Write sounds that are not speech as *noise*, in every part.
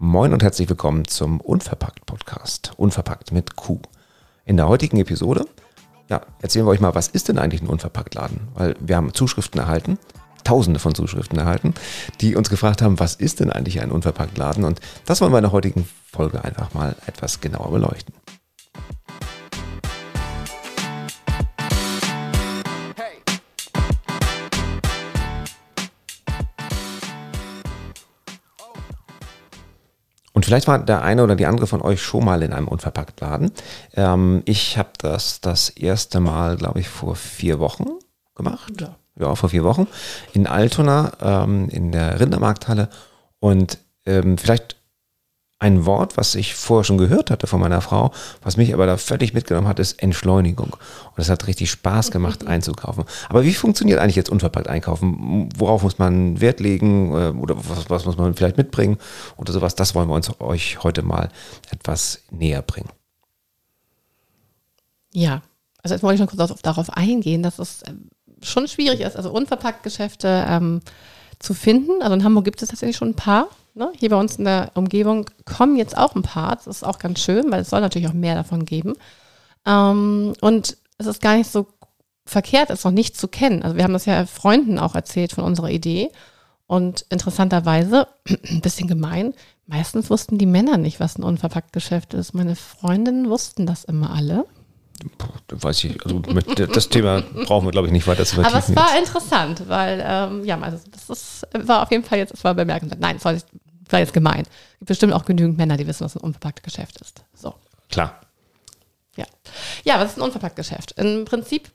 Moin und herzlich willkommen zum Unverpackt Podcast. Unverpackt mit Q. In der heutigen Episode ja, erzählen wir euch mal, was ist denn eigentlich ein Unverpacktladen? Weil wir haben Zuschriften erhalten, tausende von Zuschriften erhalten, die uns gefragt haben, was ist denn eigentlich ein Unverpacktladen? Und das wollen wir in der heutigen Folge einfach mal etwas genauer beleuchten. Vielleicht war der eine oder die andere von euch schon mal in einem Unverpacktladen. Ähm, ich habe das das erste Mal, glaube ich, vor vier Wochen gemacht. Ja, ja vor vier Wochen. In Altona, ähm, in der Rindermarkthalle. Und ähm, vielleicht ein Wort, was ich vorher schon gehört hatte von meiner Frau, was mich aber da völlig mitgenommen hat, ist Entschleunigung. Und es hat richtig Spaß gemacht, mhm. einzukaufen. Aber wie funktioniert eigentlich jetzt unverpackt einkaufen? Worauf muss man Wert legen äh, oder was, was muss man vielleicht mitbringen oder sowas? Das wollen wir uns euch heute mal etwas näher bringen. Ja, also jetzt wollte ich noch kurz darauf eingehen, dass es äh, schon schwierig ist, also unverpackt Geschäfte ähm, zu finden. Also in Hamburg gibt es tatsächlich schon ein paar. Ne? Hier bei uns in der Umgebung kommen jetzt auch ein paar. Das ist auch ganz schön, weil es soll natürlich auch mehr davon geben. Ähm, und es ist gar nicht so verkehrt, es noch nicht zu kennen. Also wir haben das ja Freunden auch erzählt von unserer Idee. Und interessanterweise, *clears throat* ein bisschen gemein, meistens wussten die Männer nicht, was ein unverpackt Geschäft ist. Meine Freundinnen wussten das immer alle weiß ich, also mit, das Thema brauchen wir, glaube ich, nicht weiter zu vertiefen. Aber es war jetzt. interessant, weil, ähm, ja, also das ist, war auf jeden Fall jetzt, es war bemerkenswert. Nein, es war, war, jetzt gemein. Es gibt bestimmt auch genügend Männer, die wissen, was ein unverpacktes Geschäft ist. So. Klar. Ja. Ja, was ist ein unverpacktes Geschäft? Im Prinzip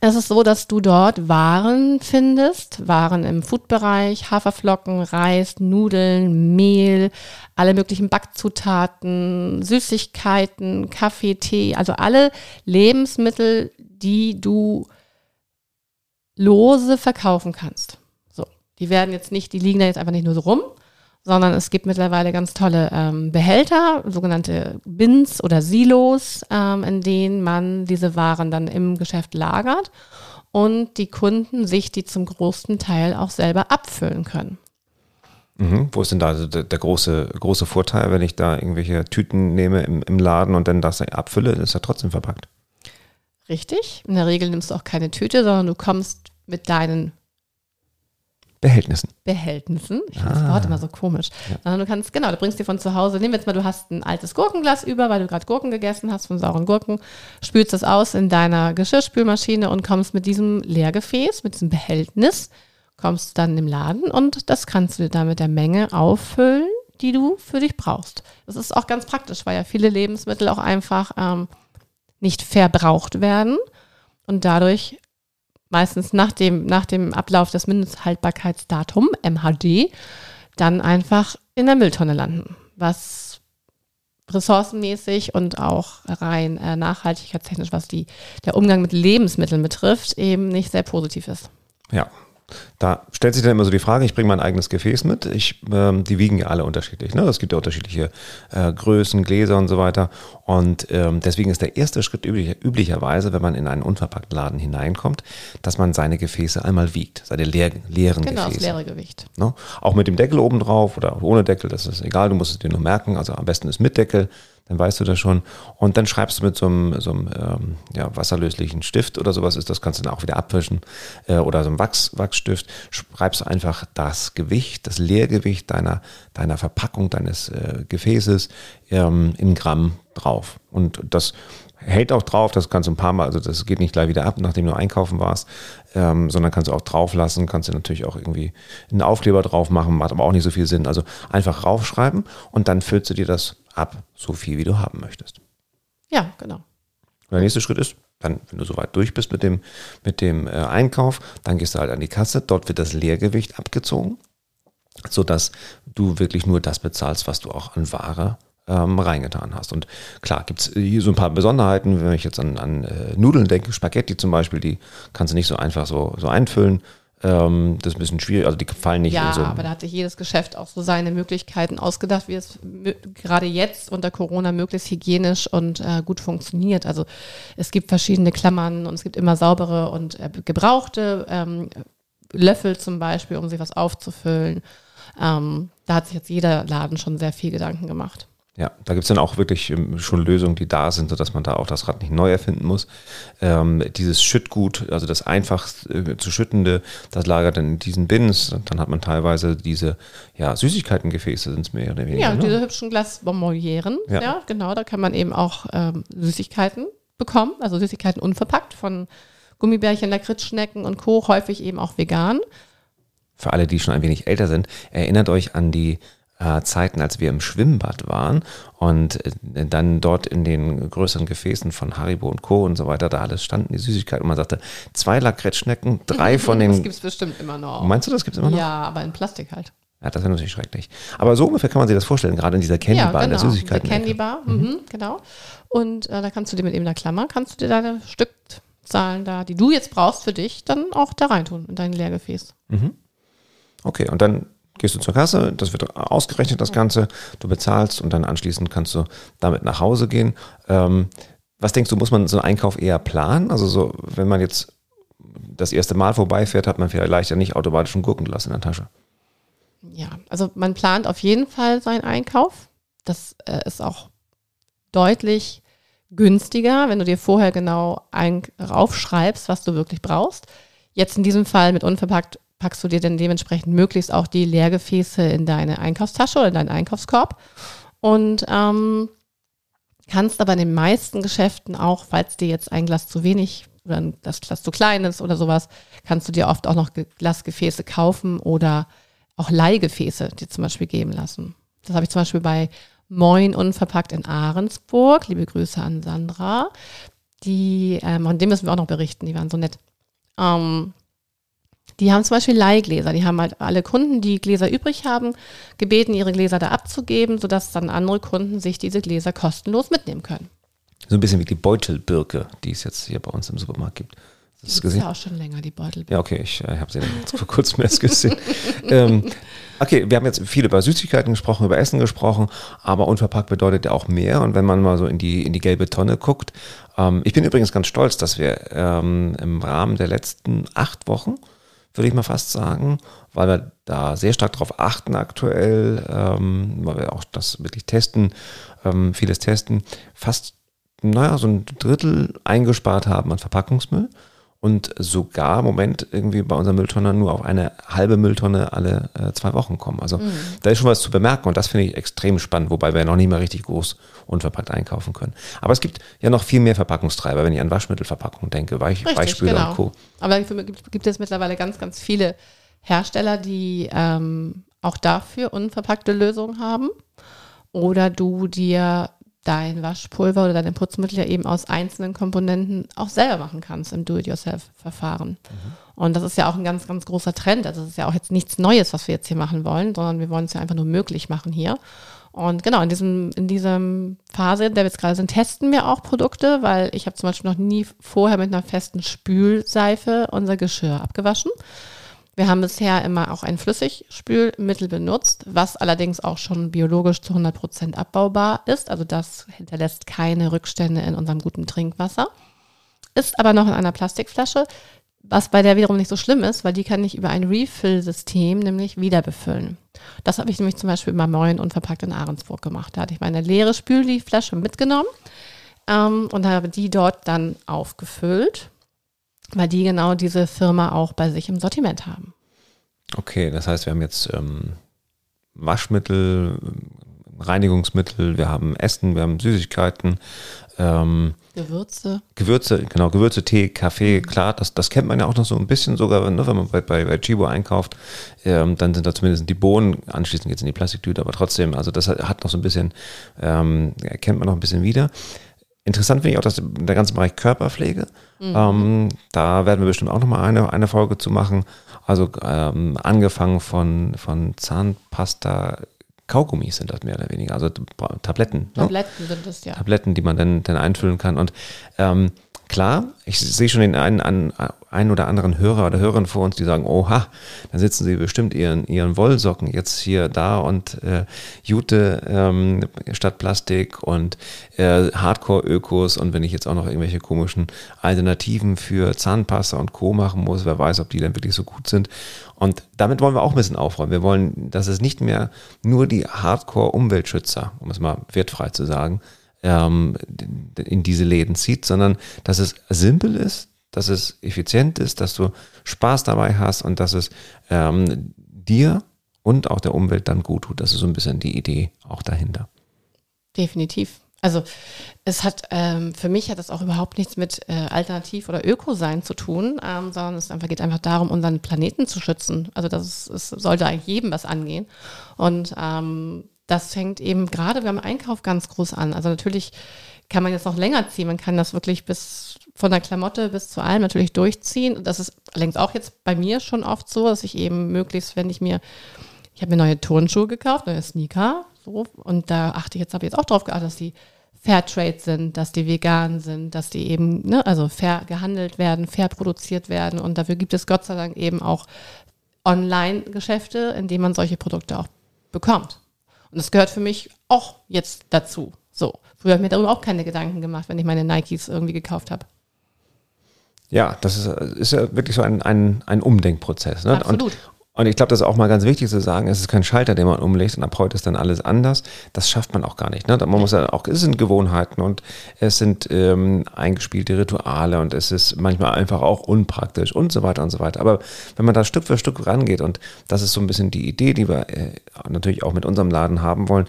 es ist so, dass du dort Waren findest, Waren im Foodbereich, Haferflocken, Reis, Nudeln, Mehl, alle möglichen Backzutaten, Süßigkeiten, Kaffee, Tee, also alle Lebensmittel, die du lose verkaufen kannst. So, die werden jetzt nicht, die liegen da jetzt einfach nicht nur so rum, sondern es gibt mittlerweile ganz tolle ähm, Behälter, sogenannte Bins oder Silos, ähm, in denen man diese Waren dann im Geschäft lagert und die Kunden sich die zum großen Teil auch selber abfüllen können. Mhm. Wo ist denn da der, der, große, große Vorteil, wenn ich da irgendwelche Tüten nehme im, im Laden und dann das abfülle, ist ja trotzdem verpackt. Richtig. In der Regel nimmst du auch keine Tüte, sondern du kommst mit deinen Behältnissen. Behältnissen. Ich finde ah. das Wort immer so komisch. Ja. Du kannst, genau, du bringst dir von zu Hause, nehmen wir jetzt mal, du hast ein altes Gurkenglas über, weil du gerade Gurken gegessen hast von sauren Gurken, spülst das aus in deiner Geschirrspülmaschine und kommst mit diesem Leergefäß, mit diesem Behältnis, kommst du dann im Laden und das kannst du dir dann mit der Menge auffüllen, die du für dich brauchst. Das ist auch ganz praktisch, weil ja viele Lebensmittel auch einfach ähm, nicht verbraucht werden und dadurch meistens nach dem, nach dem Ablauf des Mindesthaltbarkeitsdatum, MHD, dann einfach in der Mülltonne landen. Was ressourcenmäßig und auch rein äh, nachhaltigkeitstechnisch, was die, der Umgang mit Lebensmitteln betrifft, eben nicht sehr positiv ist. Ja, da stellt sich dann immer so die Frage, ich bringe mein eigenes Gefäß mit. Ich, ähm, die wiegen ja alle unterschiedlich. Ne? Es gibt ja unterschiedliche äh, Größen, Gläser und so weiter. Und ähm, deswegen ist der erste Schritt üblich, üblicherweise, wenn man in einen unverpackten Laden hineinkommt, dass man seine Gefäße einmal wiegt, seine leer, leeren genau, Gefäße. Genau, das leere Gewicht. Ne? Auch mit dem Deckel oben drauf oder ohne Deckel, das ist egal, du musst es dir nur merken. Also am besten ist mit Deckel dann weißt du das schon. Und dann schreibst du mit so einem, so einem ähm, ja, wasserlöslichen Stift oder sowas ist, das kannst du dann auch wieder abwischen äh, oder so einem Wachs, Wachsstift, schreibst du einfach das Gewicht, das Leergewicht deiner, deiner Verpackung, deines äh, Gefäßes ähm, in Gramm drauf. Und das hält auch drauf, das kannst du ein paar Mal, also das geht nicht gleich wieder ab, nachdem du einkaufen warst, ähm, sondern kannst du auch drauf lassen, kannst du natürlich auch irgendwie einen Aufkleber drauf machen, macht aber auch nicht so viel Sinn. Also einfach raufschreiben und dann füllst du dir das ab, so viel wie du haben möchtest. Ja, genau. Und der nächste Schritt ist, dann, wenn du soweit durch bist mit dem, mit dem äh, Einkauf, dann gehst du halt an die Kasse, dort wird das Leergewicht abgezogen, sodass du wirklich nur das bezahlst, was du auch an Ware ähm, reingetan hast. Und klar, gibt es hier so ein paar Besonderheiten, wenn ich jetzt an, an äh, Nudeln denke, Spaghetti zum Beispiel, die kannst du nicht so einfach so, so einfüllen. Ähm, das ist ein bisschen schwierig, also die fallen nicht ja, in so. aber da hat sich jedes Geschäft auch so seine Möglichkeiten ausgedacht, wie es gerade jetzt unter Corona möglichst hygienisch und äh, gut funktioniert. Also es gibt verschiedene Klammern und es gibt immer saubere und äh, gebrauchte ähm, Löffel zum Beispiel, um sich was aufzufüllen. Ähm, da hat sich jetzt jeder Laden schon sehr viel Gedanken gemacht. Ja, da gibt es dann auch wirklich ähm, schon Lösungen, die da sind, sodass man da auch das Rad nicht neu erfinden muss. Ähm, dieses Schüttgut, also das einfach äh, zu schüttende, das lagert dann in diesen Bins. Dann hat man teilweise diese ja, Süßigkeitengefäße, sind es mehr oder weniger. Ja, ne? diese hübschen Glasbonbonieren. Ja. ja. genau. Da kann man eben auch ähm, Süßigkeiten bekommen, also Süßigkeiten unverpackt von Gummibärchen, Lakritzschnecken und Co. Häufig eben auch vegan. Für alle, die schon ein wenig älter sind, erinnert euch an die äh, Zeiten, als wir im Schwimmbad waren und äh, dann dort in den größeren Gefäßen von Haribo und Co. und so weiter, da alles standen, die Süßigkeiten. Und man sagte, zwei Lakritzschnecken, drei *laughs* von den. Das gibt es bestimmt immer noch. Meinst du, das gibt es immer noch? Ja, aber in Plastik halt. Ja, das wäre natürlich schrecklich. Aber so ungefähr kann man sich das vorstellen, gerade in dieser Candy Bar, ja, genau. in der Süßigkeiten. Candy Bar, mhm. mhm. genau. Und äh, da kannst du dir mit eben einer Klammer, kannst du dir deine Stückzahlen da, die du jetzt brauchst für dich, dann auch da reintun in dein Leergefäß. Mhm. Okay, und dann gehst du zur Kasse, das wird ausgerechnet, das Ganze, du bezahlst und dann anschließend kannst du damit nach Hause gehen. Ähm, was denkst du, muss man so einen Einkauf eher planen? Also so, wenn man jetzt das erste Mal vorbeifährt, hat man vielleicht ja nicht automatisch ein Gurkenglas in der Tasche. Ja, also man plant auf jeden Fall seinen Einkauf. Das äh, ist auch deutlich günstiger, wenn du dir vorher genau ein, raufschreibst, was du wirklich brauchst. Jetzt in diesem Fall mit unverpackt packst du dir dann dementsprechend möglichst auch die Leergefäße in deine Einkaufstasche oder in deinen Einkaufskorb. Und ähm, kannst aber in den meisten Geschäften auch, falls dir jetzt ein Glas zu wenig oder das Glas zu klein ist oder sowas, kannst du dir oft auch noch Glasgefäße kaufen oder auch Leihgefäße dir zum Beispiel geben lassen. Das habe ich zum Beispiel bei Moin Unverpackt in Ahrensburg. Liebe Grüße an Sandra. Die, ähm, und dem müssen wir auch noch berichten, die waren so nett. Ähm, die haben zum Beispiel Leihgläser. Die haben halt alle Kunden, die Gläser übrig haben, gebeten, ihre Gläser da abzugeben, sodass dann andere Kunden sich diese Gläser kostenlos mitnehmen können. So ein bisschen wie die Beutelbirke, die es jetzt hier bei uns im Supermarkt gibt. Das ist ja auch schon länger, die Beutelbirke. Ja, okay, ich äh, habe sie *laughs* vor kurzem erst gesehen. ähm, okay, wir haben jetzt viel über Süßigkeiten gesprochen, über Essen gesprochen, aber unverpackt bedeutet ja auch mehr. Und wenn man mal so in die, in die gelbe Tonne guckt, ähm, ich bin übrigens ganz stolz, dass wir ähm, im Rahmen der letzten acht Wochen würde ich mal fast sagen, weil wir da sehr stark darauf achten aktuell, ähm, weil wir auch das wirklich testen, ähm, vieles testen, fast, naja, so ein Drittel eingespart haben an Verpackungsmüll und sogar im Moment irgendwie bei unserer Mülltonne nur auf eine halbe Mülltonne alle äh, zwei Wochen kommen. Also mhm. da ist schon was zu bemerken und das finde ich extrem spannend, wobei wir noch nicht mal richtig groß unverpackt einkaufen können. Aber es gibt ja noch viel mehr Verpackungstreiber, wenn ich an Waschmittelverpackungen denke, Weich, richtig, Weichspüler genau. und Co. Aber gibt, gibt es mittlerweile ganz, ganz viele Hersteller, die ähm, auch dafür unverpackte Lösungen haben. Oder du dir dein Waschpulver oder deine Putzmittel ja eben aus einzelnen Komponenten auch selber machen kannst im Do-it-yourself-Verfahren. Mhm. Und das ist ja auch ein ganz, ganz großer Trend. Also es ist ja auch jetzt nichts Neues, was wir jetzt hier machen wollen, sondern wir wollen es ja einfach nur möglich machen hier. Und genau, in diesem, in diesem Phase, in der wir jetzt gerade sind, testen wir auch Produkte, weil ich habe zum Beispiel noch nie vorher mit einer festen Spülseife unser Geschirr abgewaschen. Wir haben bisher immer auch ein Flüssigspülmittel benutzt, was allerdings auch schon biologisch zu 100 Prozent abbaubar ist. Also das hinterlässt keine Rückstände in unserem guten Trinkwasser. Ist aber noch in einer Plastikflasche, was bei der wiederum nicht so schlimm ist, weil die kann ich über ein Refill-System nämlich wieder befüllen. Das habe ich nämlich zum Beispiel bei Moin unverpackt in Ahrensburg gemacht. Da hatte ich meine leere Spülflasche mitgenommen ähm, und habe die dort dann aufgefüllt weil die genau diese Firma auch bei sich im Sortiment haben. Okay, das heißt, wir haben jetzt ähm, Waschmittel, Reinigungsmittel, wir haben Essen, wir haben Süßigkeiten. Ähm, Gewürze. Gewürze, genau, Gewürze, Tee, Kaffee, klar, das, das kennt man ja auch noch so ein bisschen sogar, ne, wenn man bei, bei, bei Chibo einkauft, ähm, dann sind da zumindest die Bohnen, anschließend jetzt in die Plastiktüte, aber trotzdem, also das hat, hat noch so ein bisschen, ähm, erkennt man noch ein bisschen wieder. Interessant finde ich auch dass der ganze Bereich Körperpflege. Mhm. Ähm, da werden wir bestimmt auch nochmal eine, eine Folge zu machen. Also ähm, angefangen von, von Zahnpasta, Kaugummis sind das mehr oder weniger, also Tabletten. Ne? Tabletten ne? sind das, ja. Tabletten, die man dann, dann einfüllen kann. Und ähm, klar, ich sehe schon den einen, einen, einen oder anderen Hörer oder Hörerin vor uns, die sagen, oha, dann sitzen sie bestimmt ihren, ihren Wollsocken jetzt hier da und äh, Jute ähm, statt Plastik und äh, Hardcore-Ökos und wenn ich jetzt auch noch irgendwelche komischen Alternativen für Zahnpasta und Co. machen muss, wer weiß, ob die dann wirklich so gut sind. Und damit wollen wir auch ein bisschen aufräumen. Wir wollen, dass es nicht mehr nur die Hardcore-Umweltschützer, um es mal wertfrei zu sagen, ähm, in diese Läden zieht, sondern dass es simpel ist, dass es effizient ist, dass du Spaß dabei hast und dass es ähm, dir und auch der Umwelt dann gut tut. Das ist so ein bisschen die Idee auch dahinter. Definitiv. Also es hat ähm, für mich hat das auch überhaupt nichts mit äh, Alternativ oder Öko-Sein zu tun, ähm, sondern es einfach, geht einfach darum, unseren Planeten zu schützen. Also das ist, es sollte eigentlich jedem was angehen. Und ähm, das fängt eben gerade beim Einkauf ganz groß an. Also natürlich kann man jetzt noch länger ziehen. Man kann das wirklich bis von der Klamotte bis zu allem natürlich durchziehen. Und das ist längst auch jetzt bei mir schon oft so, dass ich eben möglichst, wenn ich mir, ich habe mir neue Turnschuhe gekauft, neue Sneaker, so, und da achte ich jetzt, habe ich jetzt auch drauf geachtet, dass die Fairtrade sind, dass die vegan sind, dass die eben, ne, also fair gehandelt werden, fair produziert werden. Und dafür gibt es Gott sei Dank eben auch Online-Geschäfte, in denen man solche Produkte auch bekommt. Und das gehört für mich auch jetzt dazu. So. Früher habe ich mir darüber auch keine Gedanken gemacht, wenn ich meine Nikes irgendwie gekauft habe. Ja, das ist, ist ja wirklich so ein, ein, ein Umdenkprozess. Ne? Absolut. Und, und ich glaube, das ist auch mal ganz wichtig zu sagen, es ist kein Schalter, den man umlegt und ab heute ist dann alles anders. Das schafft man auch gar nicht. Ne? Man muss ja auch, es sind Gewohnheiten und es sind ähm, eingespielte Rituale und es ist manchmal einfach auch unpraktisch und so weiter und so weiter. Aber wenn man da Stück für Stück rangeht und das ist so ein bisschen die Idee, die wir äh, natürlich auch mit unserem Laden haben wollen,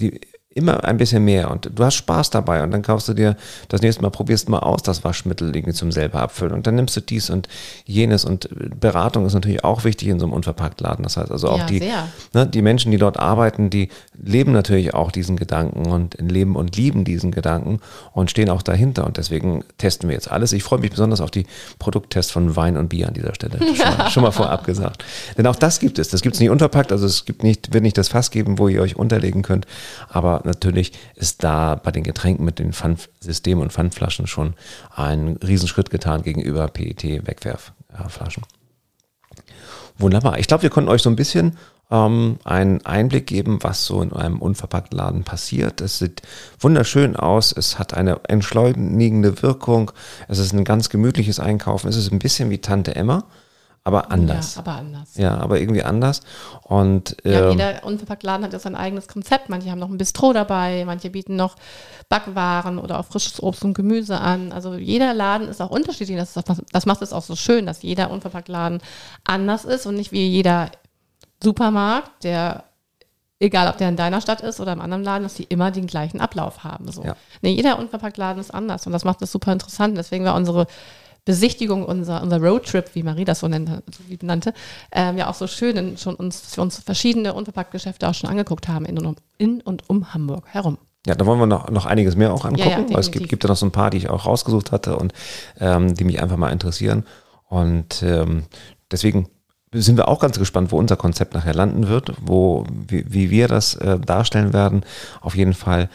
die immer ein bisschen mehr und du hast Spaß dabei und dann kaufst du dir das nächste Mal, probierst mal aus das Waschmittel irgendwie zum selber abfüllen und dann nimmst du dies und jenes und Beratung ist natürlich auch wichtig in so einem Unverpacktladen. Das heißt also auch ja, die, ne, die Menschen, die dort arbeiten, die leben natürlich auch diesen Gedanken und leben und lieben diesen Gedanken und stehen auch dahinter und deswegen testen wir jetzt alles. Ich freue mich besonders auf die Produkttests von Wein und Bier an dieser Stelle. Schon mal, *laughs* schon mal vorab gesagt. Denn auch das gibt es. Das gibt es nicht unverpackt, also es gibt nicht, wird nicht das Fass geben, wo ihr euch unterlegen könnt, aber natürlich ist da bei den Getränken mit den Pfandsystemen und Pfandflaschen schon ein Riesenschritt getan gegenüber PET-Wegwerfflaschen. Wunderbar. Ich glaube, wir konnten euch so ein bisschen ähm, einen Einblick geben, was so in einem unverpackten Laden passiert. Es sieht wunderschön aus. Es hat eine entschleunigende Wirkung. Es ist ein ganz gemütliches Einkaufen. Es ist ein bisschen wie Tante Emma aber anders. Ja, aber anders. Ja, aber irgendwie anders. Und ähm, ja, jeder Unverpacktladen hat ja sein eigenes Konzept. Manche haben noch ein Bistro dabei, manche bieten noch Backwaren oder auch frisches Obst und Gemüse an. Also jeder Laden ist auch unterschiedlich. Das, ist, das macht es auch so schön, dass jeder Unverpacktladen anders ist und nicht wie jeder Supermarkt, der egal ob der in deiner Stadt ist oder im anderen Laden, dass die immer den gleichen Ablauf haben. So. Ja. Nee, jeder Unverpacktladen ist anders und das macht es super interessant. Deswegen war unsere Besichtigung, unser, unser Roadtrip, wie Marie das so nannte, ähm, ja auch so schön, in, schon uns, dass wir uns verschiedene Unverpacktgeschäfte auch schon angeguckt haben in und um, in und um Hamburg herum. Ja, da wollen wir noch, noch einiges mehr auch angucken, ja, ja, weil es gibt, gibt ja noch so ein paar, die ich auch rausgesucht hatte und ähm, die mich einfach mal interessieren. Und ähm, deswegen sind wir auch ganz gespannt, wo unser Konzept nachher landen wird, wo, wie, wie wir das äh, darstellen werden. Auf jeden Fall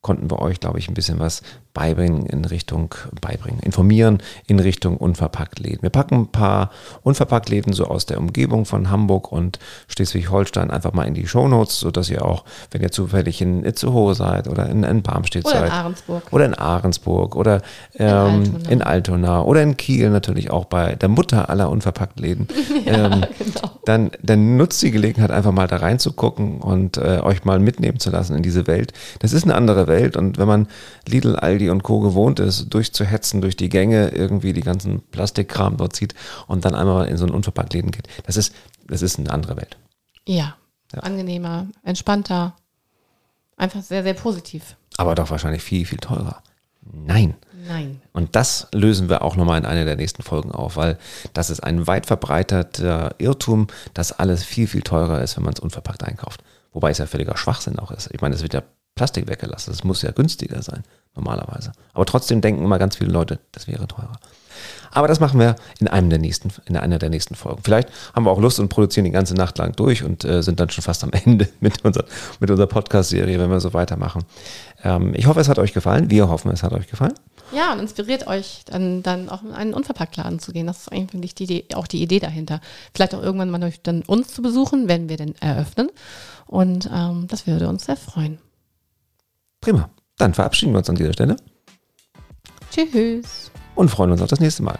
konnten wir euch, glaube ich, ein bisschen was beibringen in Richtung, beibringen, informieren in Richtung Unverpacktläden. Wir packen ein paar Unverpacktläden so aus der Umgebung von Hamburg und Schleswig-Holstein einfach mal in die Shownotes, sodass ihr auch, wenn ihr zufällig in Itzehoe seid oder in, in Barmstedt oder seid. In Ahrensburg. Oder in Ahrensburg. Oder ähm, in, Altona. in, Altona. Oder in Kiel natürlich auch bei der Mutter aller Unverpacktläden. *laughs* ja, ähm, genau. dann, dann nutzt die Gelegenheit einfach mal da reinzugucken und äh, euch mal mitnehmen zu lassen in diese Welt. Das ist eine andere Welt und wenn man Lidl, Aldi Aldi und Co. gewohnt ist, durchzuhetzen durch die Gänge, irgendwie die ganzen Plastikkram dort zieht und dann einmal in so einen Unverpacktläden geht. Das ist, das ist eine andere Welt. Ja, ja, angenehmer, entspannter, einfach sehr, sehr positiv. Aber doch wahrscheinlich viel, viel teurer. Nein. Nein. Und das lösen wir auch nochmal in einer der nächsten Folgen auf, weil das ist ein weit verbreiteter Irrtum, dass alles viel, viel teurer ist, wenn man es unverpackt einkauft. Wobei es ja völliger Schwachsinn auch ist. Ich meine, es wird ja Plastik weggelassen. Das muss ja günstiger sein, normalerweise. Aber trotzdem denken immer ganz viele Leute, das wäre teurer. Aber das machen wir in einem der nächsten, in einer der nächsten Folgen. Vielleicht haben wir auch Lust und produzieren die ganze Nacht lang durch und äh, sind dann schon fast am *laughs* Ende mit, unser, mit unserer Podcast-Serie, wenn wir so weitermachen. Ähm, ich hoffe, es hat euch gefallen. Wir hoffen, es hat euch gefallen. Ja, und inspiriert euch dann, dann auch in einen Unverpacktladen zu gehen. Das ist eigentlich die Idee, auch die Idee dahinter. Vielleicht auch irgendwann mal dann uns zu besuchen, wenn wir denn eröffnen. Und ähm, das würde uns sehr freuen. Prima. Dann verabschieden wir uns an dieser Stelle. Tschüss. Und freuen uns auf das nächste Mal.